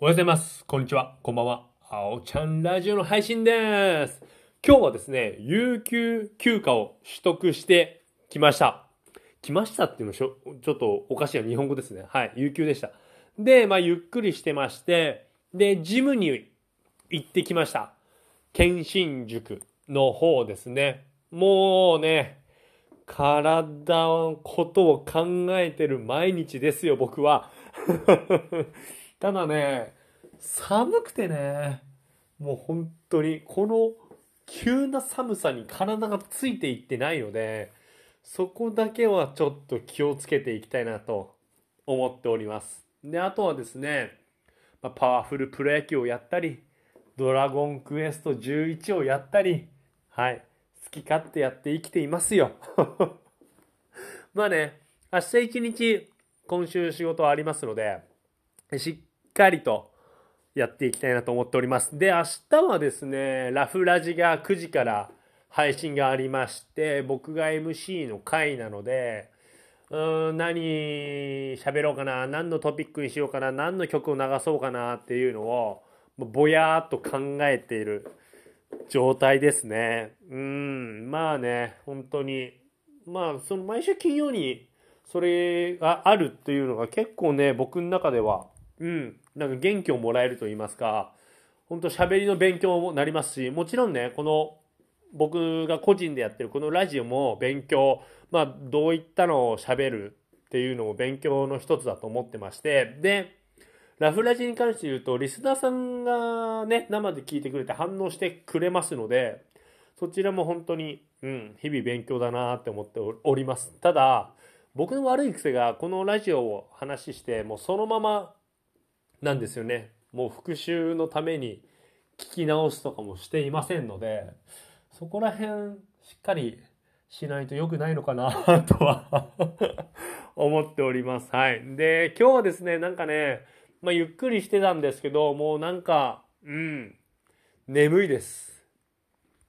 おはようございます。こんにちは。こんばんは。あおちゃんラジオの配信です。今日はですね、有給休暇を取得してきました。来ましたっていうのしょちょっとおかしいな日本語ですね。はい。有給でした。で、まあ、ゆっくりしてまして、で、ジムに行ってきました。検診塾の方ですね。もうね、体のことを考えてる毎日ですよ、僕は。ただね、寒くてね、もう本当に、この急な寒さに体がついていってないので、そこだけはちょっと気をつけていきたいなと思っております。で、あとはですね、まパワフルプロ野球をやったり、ドラゴンクエスト11をやったり、はい、好き勝手やって生きていますよ。まあね、明日一日、今週仕事ありますので、しっかりとやっていきたいなと思っております。で、明日はですね、ラフラジが9時から配信がありまして、僕が MC の回なので、うーん、何喋ろうかな、何のトピックにしようかな、何の曲を流そうかなっていうのを、ぼやーっと考えている状態ですね。うん、まあね、本当に、まあ、その毎週金曜にそれがあるっていうのが結構ね、僕の中では、うん、なんか元気をもらえると言いますか、本当喋りの勉強もなりますし、もちろんね、この僕が個人でやってるこのラジオも勉強、まあどういったのを喋るっていうのも勉強の一つだと思ってまして、で、ラフラジに関して言うと、リスナーさんがね、生で聞いてくれて反応してくれますので、そちらも本当に、うん、日々勉強だなって思っております。ただ、僕の悪い癖が、このラジオを話して、もうそのままなんですよね。もう復習のために聞き直すとかもしていませんので、そこら辺しっかりしないと良くないのかなとは 思っております。はい。で、今日はですね、なんかね、まあゆっくりしてたんですけど、もうなんか、うん、眠いです。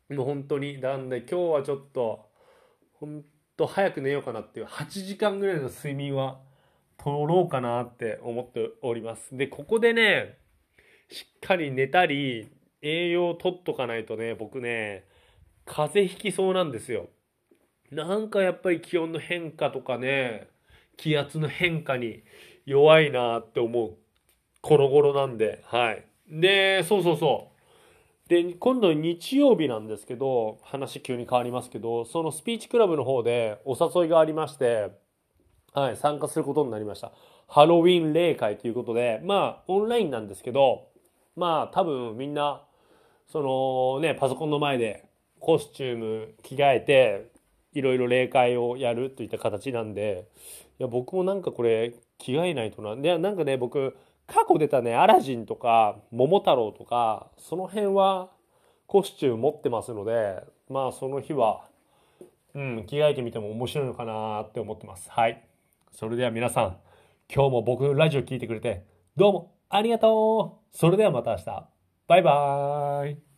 もう本当に。なんで今日はちょっと、本当早く寝ようかなっていう、8時間ぐらいの睡眠は取ろうかなって思っております。で、ここでね、しっかり寝たり、栄養を取っとかないとね、僕ね、風邪ひきそうなんですよ。なんかやっぱり気温の変化とかね、気圧の変化に弱いなって思うこの頃なんで、はい。で、そうそうそう。で、今度日曜日なんですけど、話急に変わりますけど、そのスピーチクラブの方でお誘いがありまして、はい、参加することになりました。ハロウィン例会ということで、まあ、オンラインなんですけど、まあ、多分みんな、そのね、パソコンの前でコスチューム着替えて、いろいろ例会をやるといった形なんで、いや、僕もなんかこれ着替えないとな。で、なんかね、僕、過去出たね、アラジンとか、桃太郎とか、その辺はコスチューム持ってますので、まあ、その日は、うん、着替えてみても面白いのかなって思ってます。はい。それでは皆さん、今日も僕のラジオ聴いてくれて、どうもありがとうそれではまた明日。バイバーイ